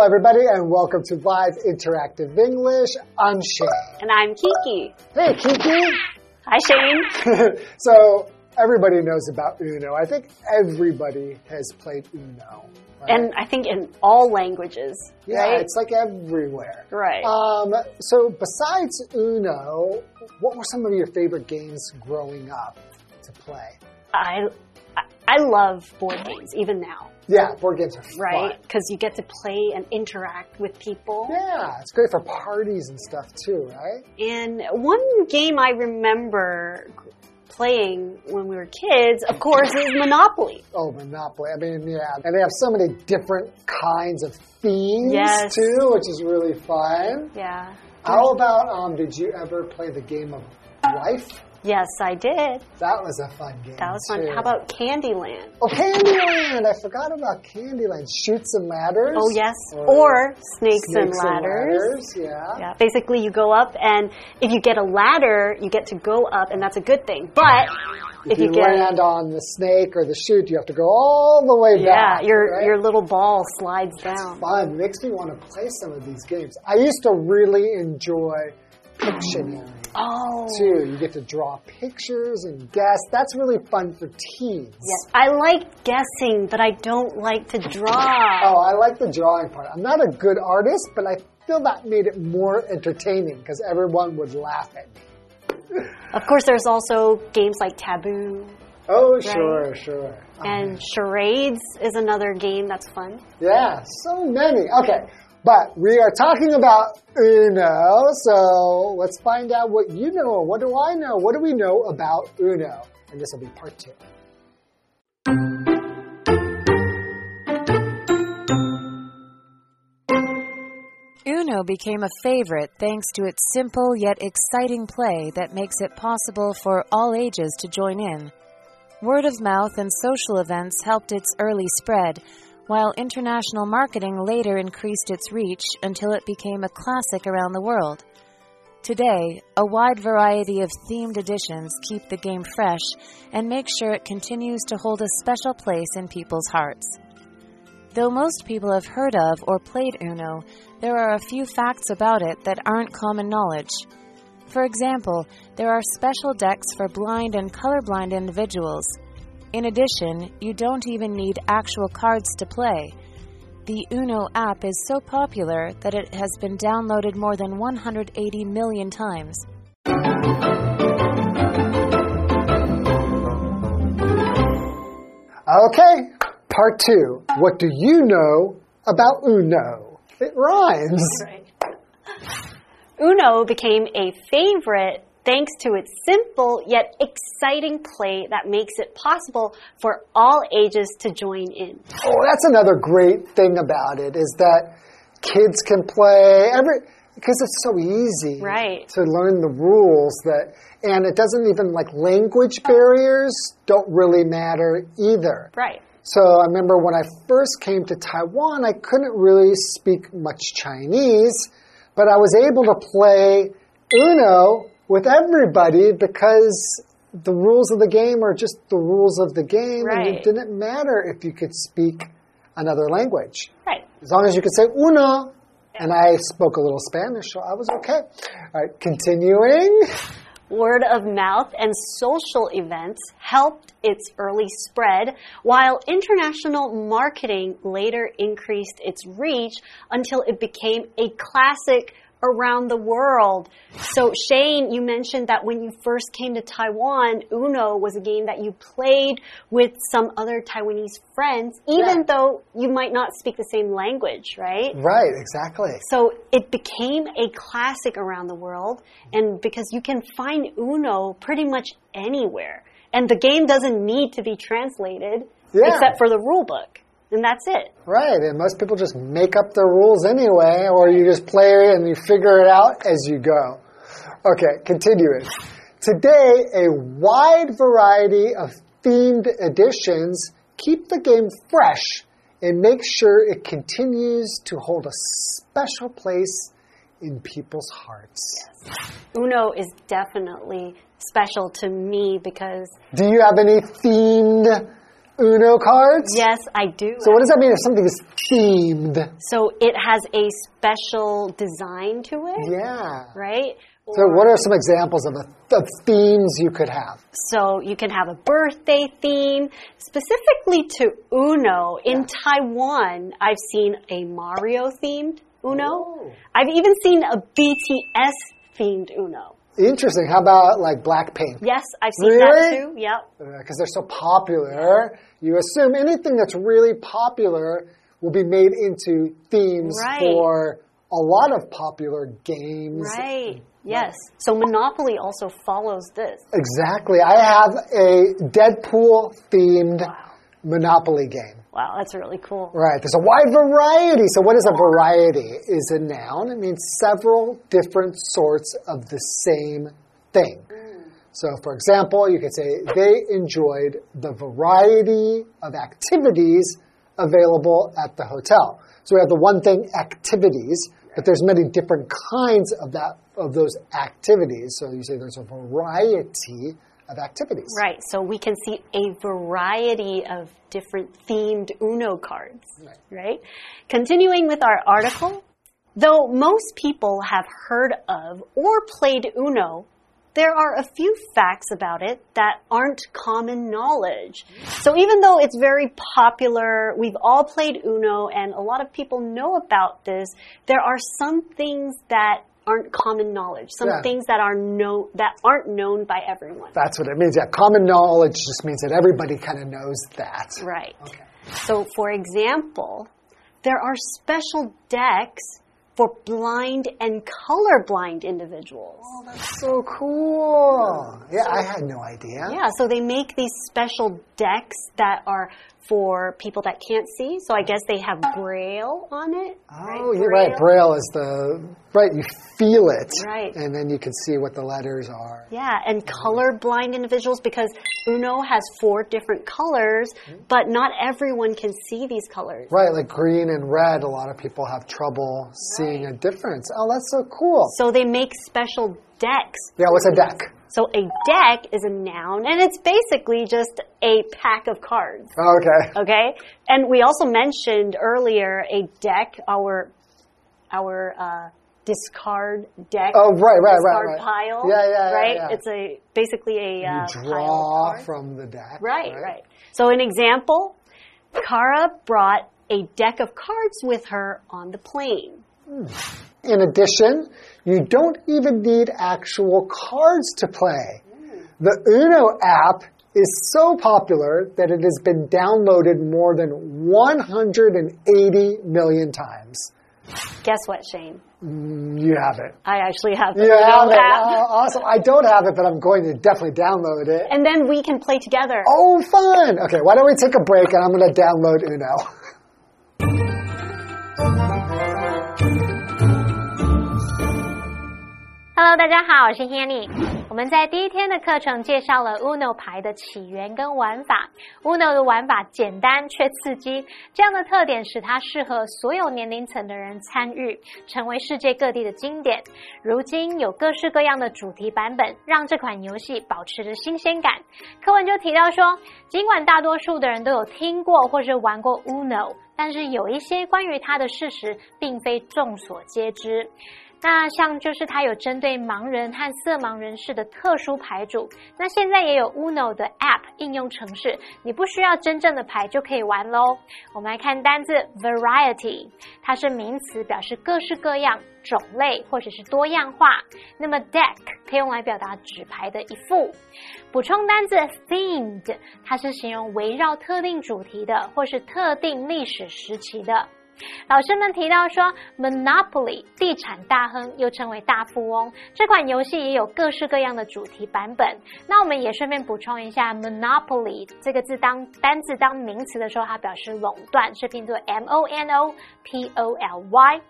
Hello, everybody, and welcome to Live Interactive English. I'm Shane. And I'm Kiki. Hey, Kiki. Hi, Shane. so, everybody knows about Uno. I think everybody has played Uno. Right? And I think in all languages. Yeah, right? it's like everywhere. Right. Um, so, besides Uno, what were some of your favorite games growing up to play? I, I love board games even now. Yeah, board games are fun. Right? Because you get to play and interact with people. Yeah, it's great for parties and stuff too, right? And one game I remember playing when we were kids, of course, is Monopoly. Oh, Monopoly. I mean, yeah. And they have so many different kinds of themes Yes. too, which is really fun. Yeah. How about, um, did you ever play the game of life? Yes, I did. That was a fun game. That was fun. too. How about Candyland? Oh, Candyland! I forgot about Candyland. Chutes and ladders. Oh, yes. Or Or Snakes, snakes and Ladders. And ladders, Yeah. Yeah, basically you go up and if you get a ladder, you get to go up and that's a good thing. But If, if, you, you, get land on the snake or the chute, you have to go all the way yeah, back. your right? your little ball slides down. fun. Makes me want to play some of these games. I used to really enjoy Pictionary Oh. too. You get to draw pictures and guess. That's really fun for teens. Yes. I like guessing, but I don't like to draw. Oh, I like the drawing part. I'm not a good artist, but I feel that made it more entertaining because everyone would laugh at me. Of course, there's also games like Taboo Oh, sure, sure. and oh, Charades is another game that's fun. Yeah, so many. Okay, but we are talking about Uno, so let's find out what you know. What do I know? What do we know about Uno? And this will be part two. Uno became a favorite thanks to its simple yet exciting play that makes it possible for all ages to join in. Word of mouth and social events helped its early spread, while international marketing later increased its reach until it became a classic around the world. Today, a wide variety of themed editions keep the game fresh and make sure it continues to hold a special place in people's hearts. Though most people have heard of or played Uno, there are a few facts about it that aren't common knowledge. For example, there are special decks for blind and colorblind individuals. In addition, you don't even need actual cards to play. The Uno app is so popular that it has been downloaded more than 180 million times. Okay, part two. What do you know about Uno? It rhymes. Uno became a favorite thanks to its simple yet exciting play that makes it possible for all ages to join in. Oh, that's another great thing about it is that kids can play every because it's so easy Right. to learn the rules that and it doesn't even like language barriers don't really matter either. Right. So I remember when I first came to Taiwan, I couldn't really speak much Chinese, but I was able to play Uno with everybody because the rules of the game are just the rules of the game, and it didn't matter if you could speak another language. Right. As long as you could say Uno, and I spoke a little Spanish, so I was okay. All right, continuing. Word of mouth and social events helped its early spread, while international marketing later increased its reach until it became a classic around the world. So, Shane, you mentioned that when you first came to Taiwan, Uno was a game that you played with some other Taiwanese friends, even Yeah. though you might not speak the same language, right? Right, exactly. So it became a classic around the world, and because you can find Uno pretty much anywhere, and the game doesn't need to be translated Yeah. except for the rule book, and that's it. Right, and most people just make up their rules anyway, or you just play it and you figure it out as you go. Okay, continuing. Today, a wide variety of themed editions keep the game fresh and make sure it continues to hold a special place in people's hearts. Uno is definitely special to me because Do you have any themed Uno cards? yes, I do. So what does that mean if something is themed? So it has a special design to it, Yeah. right? So what are some examples of, a, of themes you could have? So you can have a birthday theme specifically to Uno. In Taiwan, I've seen a Mario themed Uno. Oh. I've even seen a BTS themed Uno. Interesting. How about like Blackpink? Yes, I've seen that too. Yep. Uh, because they're so popular, you assume anything that's really popular will be made into themes Right. for a lot of popular games. Right. Yes. So Monopoly also follows this. Exactly. I have a Deadpool themed Monopoly game. Wow, that's really cool. Right. There's a wide variety. So, what is a variety? Is a noun. It means several different sorts of the same thing. Mm. So, for example, you could say they enjoyed the variety of activities available at the hotel. So we have the one thing activities, but there's many different kinds of that of those activities. So you say there's a variety of activities. Right. So we can see a variety of different themed Uno cards. Right. Continuing with our article, though most people have heard of or played Uno, there are a few facts about it that aren't common knowledge. So even though it's very popular, we've all played Uno and a lot of people know about this, there are some things that aren't common knowledge, some Yeah. things that are no that aren't known by everyone. That's what it means. Yeah, common knowledge just means that everybody kind of knows that. Right. Okay. So, for example, there are special decks for blind and colorblind individuals. Oh, that's so cool. Yeah, I had no idea. Yeah, so they make these special decks that are for people that can't see. So I guess they have braille on it. Oh, you're right. Braille is the right. You feel it, Right. and then you can see what the letters are. Yeah, and colorblind individuals because Uno has four different colors, mm-hmm. but not everyone can see these colors. Right, like green and red. A lot of people have trouble seeing a difference. Oh, that's so cool. So they make special decks Yeah, what's a deck? So a deck is a noun, and it's basically just a pack of cards. Okay. Okay, and we also mentioned earlier a deck, our our uh, discard deck. Oh, right, right, right, discard right. pile. Yeah, yeah, yeah, Right. yeah. It's a basically a uh, You pile of draw from the deck. Right, right. So an example, Kara brought a deck of cards with her on the plane. In addition, you don't even need actual cards to play. The Uno app is so popular that it has been downloaded more than 180 million times. Guess what, Shane? Mm, you have it. I actually have the You Uno have it. app. Oh, awesome. I don't have it, but I'm going to definitely download it. And then we can play together. Oh, fun. Okay, why don't we take a break and I'm going to download Uno. Hello，大家好，我是 Hanny。我们在第一天的课程介绍了 Uno 牌的起源跟玩法。Uno 的玩法简单却刺激，这样的特点使它适合所有年龄层的人参与，成为世界各地的经典。如今有各式各样的主题版本，让这款游戏保持着新鲜感。课文就提到说，尽管大多数的人都有听过或是玩过 Uno，但是有一些关于它的事实并非众所皆知。那像就是它有针对盲人和色盲人士的特殊牌组，那现在也有 Uno 的 App 应用程式，你不需要真正的牌就可以玩喽。我们来看单字 variety，它是名词，表示各式各样、种类或者是多样化。那么 deck 可以用来表达纸牌的一副。补充单字 themed，它是形容围绕特定主题的或是特定历史时期的。老师们提到说，Monopoly 地产大亨又称为大富翁，这款游戏也有各式各样的主题版本。那我们也顺便补充一下，Monopoly 这个字当单字当名词的时候，它表示垄断，是拼作 M O N O P O L Y。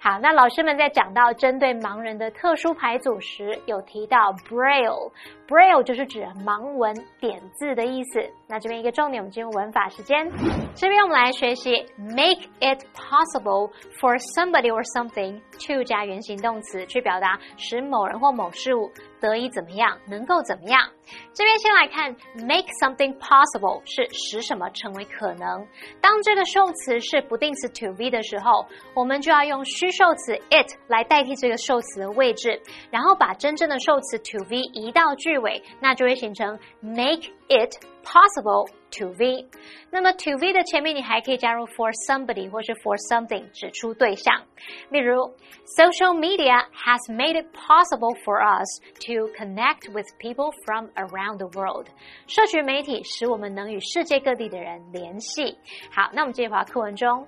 好，那老师们在讲到针对盲人的特殊牌组时，有提到 Braille。Braille 就是指盲文点字的意思。那这边一个重点，我们进入文法时间。这边我们来学习 make it possible for somebody or something to 加原形动词，去表达使某人或某事物得以怎么样，能够怎么样。这边先来看 make something possible 是使什么成为可能。当这个受词是不定词 to be 的时候，我们就要用虚受词 it 来代替这个受词的位置，然后把真正的受词 to be 移到句尾，那就会形成 make it possible。to V，那么 to V 的前面你还可以加入 for somebody 或是 for something 指出对象。例如，Social media has made it possible for us to connect with people from around the world。社群媒体使我们能与世界各地的人联系。好，那我们接着回到课文中。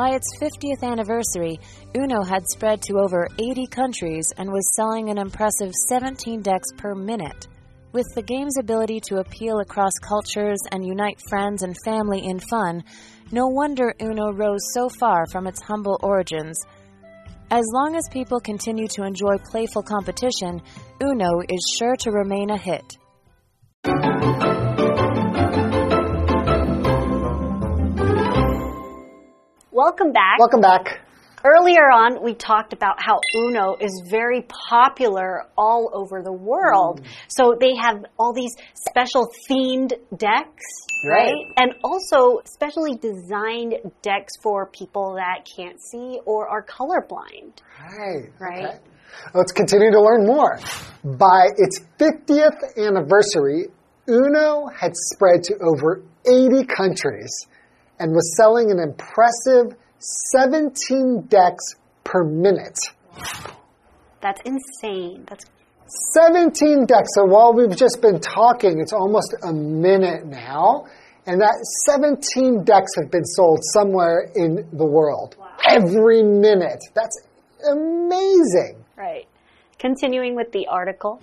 By its 50th anniversary, Uno had spread to over 80 countries and was selling an impressive 17 decks per minute. With the game's ability to appeal across cultures and unite friends and family in fun, no wonder Uno rose so far from its humble origins. As long as people continue to enjoy playful competition, Uno is sure to remain a hit. Welcome back. Welcome back. Earlier on, we talked about how Uno is very popular all over the world. Mm. So they have all these special themed decks, right. right? And also specially designed decks for people that can't see or are colorblind. Right. Right. Okay. Let's continue to learn more. By its 50th anniversary, Uno had spread to over 80 countries and was selling an impressive 17 decks per minute. That's insane. That's 17 decks. So while we've just been talking, it's almost a minute now. And that 17 decks have been sold somewhere in the world. Wow. Every minute. That's amazing. Right. Continuing with the article.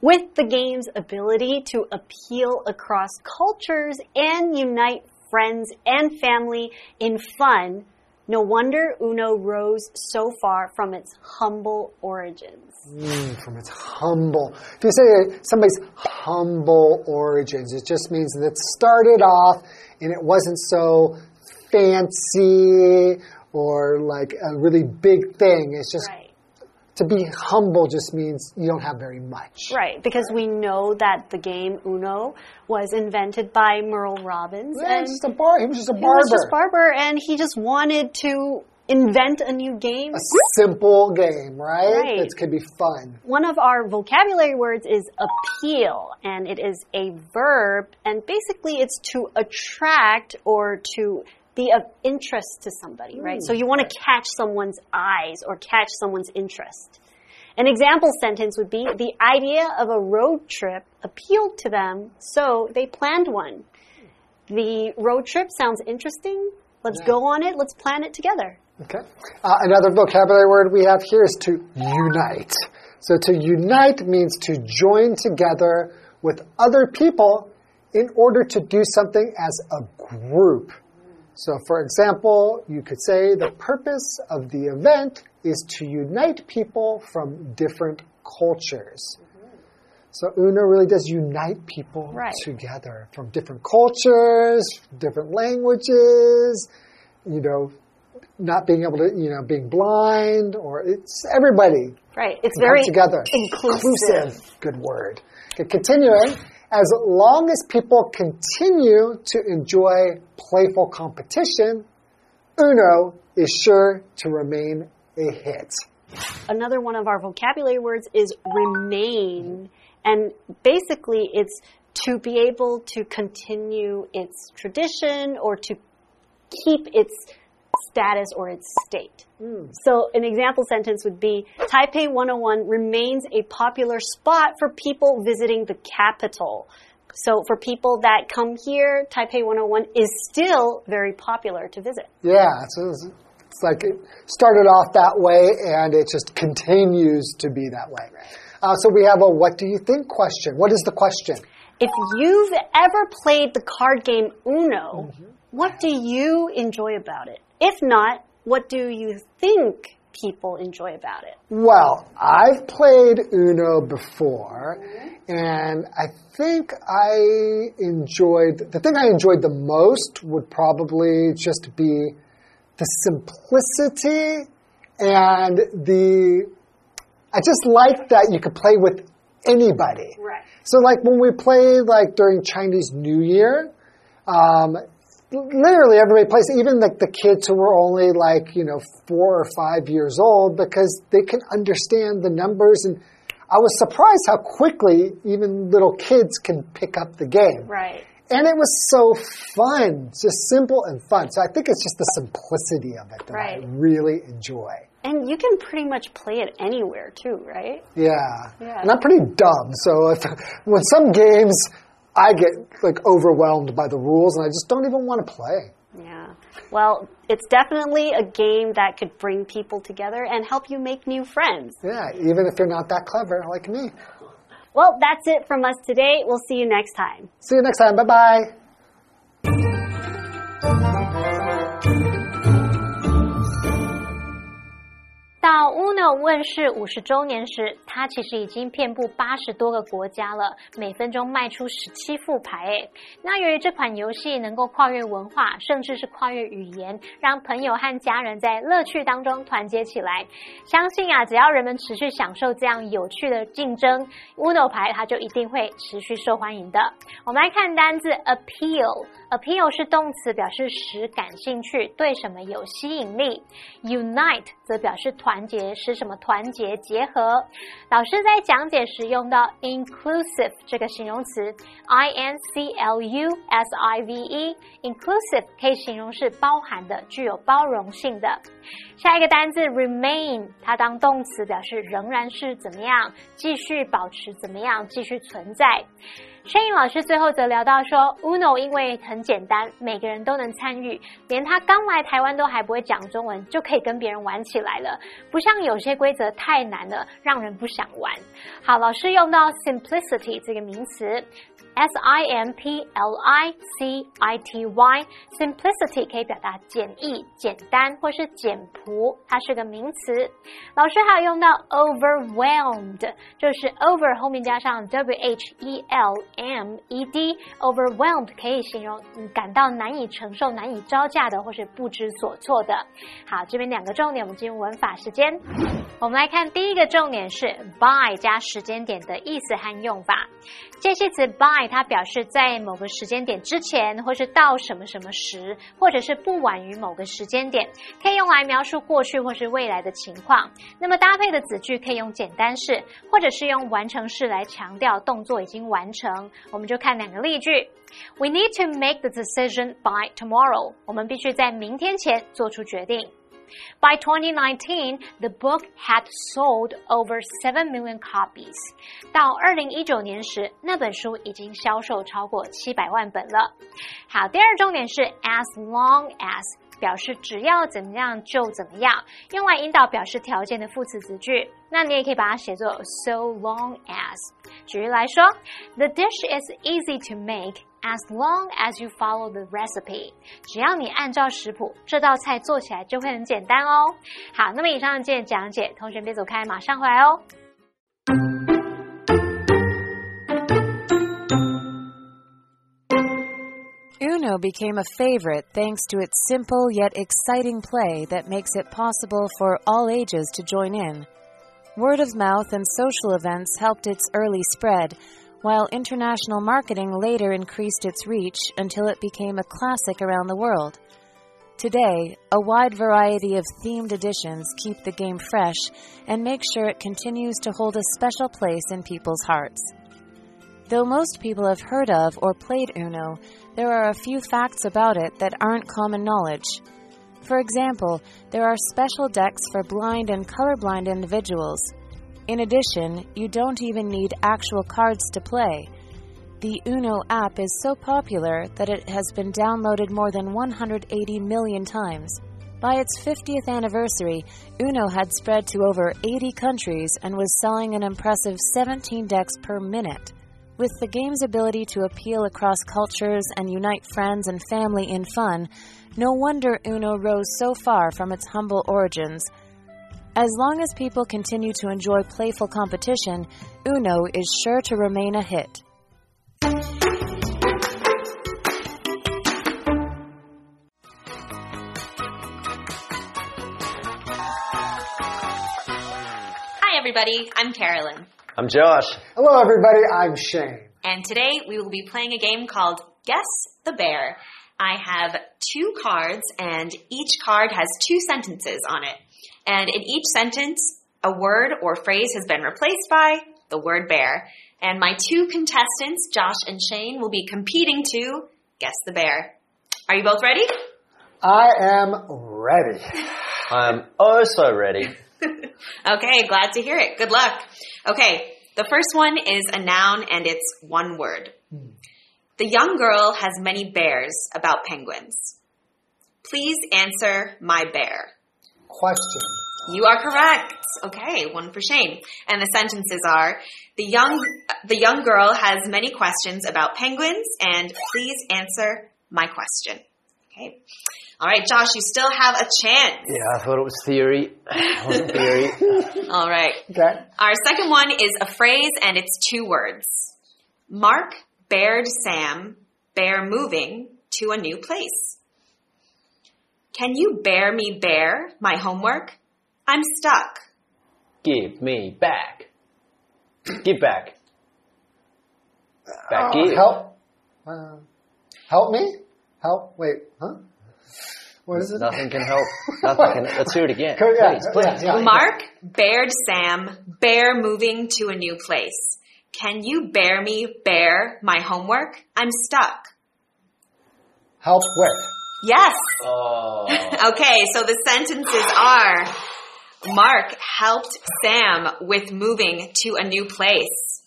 With the game's ability to appeal across cultures and unite friends and family in fun. No wonder Uno rose so far from its humble origins. Mm, from its humble. If you say somebody's humble origins, it just means that it started off and it wasn't so fancy or like a really big thing. It's just right to be humble just means you don't have very much. Right, because we know that the game Uno was invented by Merle Robbins. Yeah, and just a bar. He was just a barber. He was just barber, and he just wanted to invent a new game. A simple game, right? Right. It could be fun. One of our vocabulary words is appeal, and it is a verb, and basically it's to attract or to be of interest to somebody, right? So you want to catch someone's eyes or catch someone's interest. An example sentence would be the idea of a road trip appealed to them, so they planned one. The road trip sounds interesting. Let's yeah. go on it. Let's plan it together. Okay. Uh, another vocabulary word we have here is to unite. So to unite means to join together with other people in order to do something as a group. So, for example, you could say the purpose of the event is to unite people from different cultures. So Uno really does unite people right. together from different cultures, different languages, you know, not being able to, you know, being blind, or it's everybody. Right. It's very together. Inclusive. inclusive. Good word. Okay, continuing as long as people continue to enjoy playful competition, Uno is sure to remain a hit. Another one of our vocabulary words is remain. And basically, it's to be able to continue its tradition or to keep its status or its state. Mm. So an example sentence would be Taipei 101 remains a popular spot for people visiting the capital. So for people that come here, Taipei 101 is still very popular to visit. Yeah, so it's, it's like it started off that way and it just continues to be that way. Uh, so we have a what do you think question. What is the question? If you've ever played the card game Uno, mm -hmm. what do you enjoy about it? If not, what do you think people enjoy about it? Well, I've played Uno before, and I think I enjoyed the thing I enjoyed the most would probably just be the simplicity and the. I just like that you could play with anybody. Right. So, like when we play like during Chinese New Year, um, literally everybody plays, even like the kids who were only like, you know, four or five years old because they can understand the numbers. And I was surprised how quickly even little kids can pick up the game. Right. And it was so fun, just simple and fun. So I think it's just the simplicity of it that Right. I really enjoy. And you can pretty much play it anywhere too, right? Yeah. Yeah. And I'm pretty dumb. So if, when some games I get like overwhelmed by the rules and I just don't even want to play. Yeah. Well, it's definitely a game that could bring people together and help you make new friends. Yeah, even if you're not that clever like me. Well, that's it from us today. We'll see you next time. See you next time. Bye bye. 到 Uno 问世五十周年时，它其实已经遍布八十多个国家了，每分钟卖出十七副牌。诶，那由于这款游戏能够跨越文化，甚至是跨越语言，让朋友和家人在乐趣当中团结起来。相信啊，只要人们持续享受这样有趣的竞争，Uno 牌它就一定会持续受欢迎的。我们来看单字 appeal。Appeal 是动词，表示使感兴趣，对什么有吸引力。unite 则表示团结，使什么团结结合。老师在讲解时用到 inclusive 这个形容词，i n c l u s i v e，inclusive 可以形容是包含的，具有包容性的。下一个单字 remain，它当动词表示仍然是怎么样，继续保持怎么样，继续存在。轩颖老师最后则聊到说，Uno 因为很简单，每个人都能参与，连他刚来台湾都还不会讲中文，就可以跟别人玩起来了。不像有些规则太难了，让人不想玩。好，老师用到 simplicity 这个名词。S I M P L I C I T Y，simplicity 可以表达简易、简单或是简朴，它是个名词。老师还有用到 overwhelmed，就是 over 后面加上 W H E L M E D，overwhelmed 可以形容感到难以承受、难以招架的，或是不知所措的。好，这边两个重点，我们进入文法时间。我们来看第一个重点是 by 加时间点的意思和用法。介系词 by 它表示在某个时间点之前，或是到什么什么时，或者是不晚于某个时间点，可以用来描述过去或是未来的情况。那么搭配的子句可以用简单式，或者是用完成式来强调动作已经完成。我们就看两个例句：We need to make the decision by tomorrow。我们必须在明天前做出决定。By 2019, the book had sold over 7 million copies. 到二零一九年时，那本书已经销售超过七百万本了。好，第二重点是 as long as。 表示只要怎么样就怎么样，用来引导表示条件的副词子句。那你也可以把它写作 so long as。举例来说，The dish is easy to make as long as you follow the recipe。只要你按照食谱，这道菜做起来就会很简单哦。好，那么以上的讲解，同学别走开，马上回来哦。Became a favorite thanks to its simple yet exciting play that makes it possible for all ages to join in. Word of mouth and social events helped its early spread, while international marketing later increased its reach until it became a classic around the world. Today, a wide variety of themed editions keep the game fresh and make sure it continues to hold a special place in people's hearts. Though most people have heard of or played Uno, there are a few facts about it that aren't common knowledge. For example, there are special decks for blind and colorblind individuals. In addition, you don't even need actual cards to play. The Uno app is so popular that it has been downloaded more than 180 million times. By its 50th anniversary, Uno had spread to over 80 countries and was selling an impressive 17 decks per minute. With the game's ability to appeal across cultures and unite friends and family in fun, no wonder Uno rose so far from its humble origins. As long as people continue to enjoy playful competition, Uno is sure to remain a hit. Hi, everybody. I'm Carolyn. I'm Josh. Hello, everybody. I'm Shane. And today we will be playing a game called Guess the Bear. I have two cards, and each card has two sentences on it. And in each sentence, a word or phrase has been replaced by the word bear. And my two contestants, Josh and Shane, will be competing to guess the bear. Are you both ready? I am ready. I'm also ready. okay, glad to hear it. Good luck. Okay, the first one is a noun and it's one word. Hmm. The young girl has many bears about penguins. Please answer my bear. Question. You are correct. Okay, one for Shane. And the sentences are the young the young girl has many questions about penguins and please answer my question. Okay. All right, Josh, you still have a chance. Yeah, I thought it was theory. It wasn't theory. All right. Okay. Our second one is a phrase and it's two words. Mark bared Sam bear moving to a new place. Can you bear me bear my homework? I'm stuck. Give me back. Give back. Back Uh, give. help. Uh, help me? Help. Wait. Huh? What is it? Nothing can help. Nothing can. Let's hear it again. Go- yeah, please, please. yeah, yeah. Mark bared Sam bear moving to a new place. Can you bear me bear my homework? I'm stuck. Help with. Yes. Oh. Okay, so the sentences are Mark helped Sam with moving to a new place.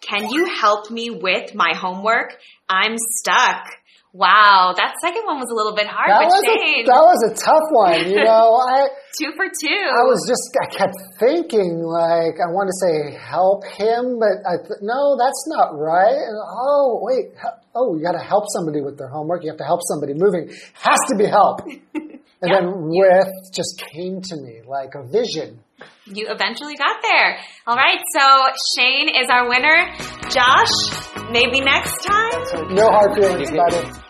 Can you help me with my homework? I'm stuck. Wow, that second one was a little bit hard, That but was, a, that was a tough one. You know, I two for two. I was just I kept thinking like I want to say help him, but I th- no, that's not right. And, oh wait, oh you got to help somebody with their homework. You have to help somebody moving. Has to be help. And then with just came to me like a vision. You eventually got there. All right, so Shane is our winner. Josh, maybe next time. No hard feelings about it.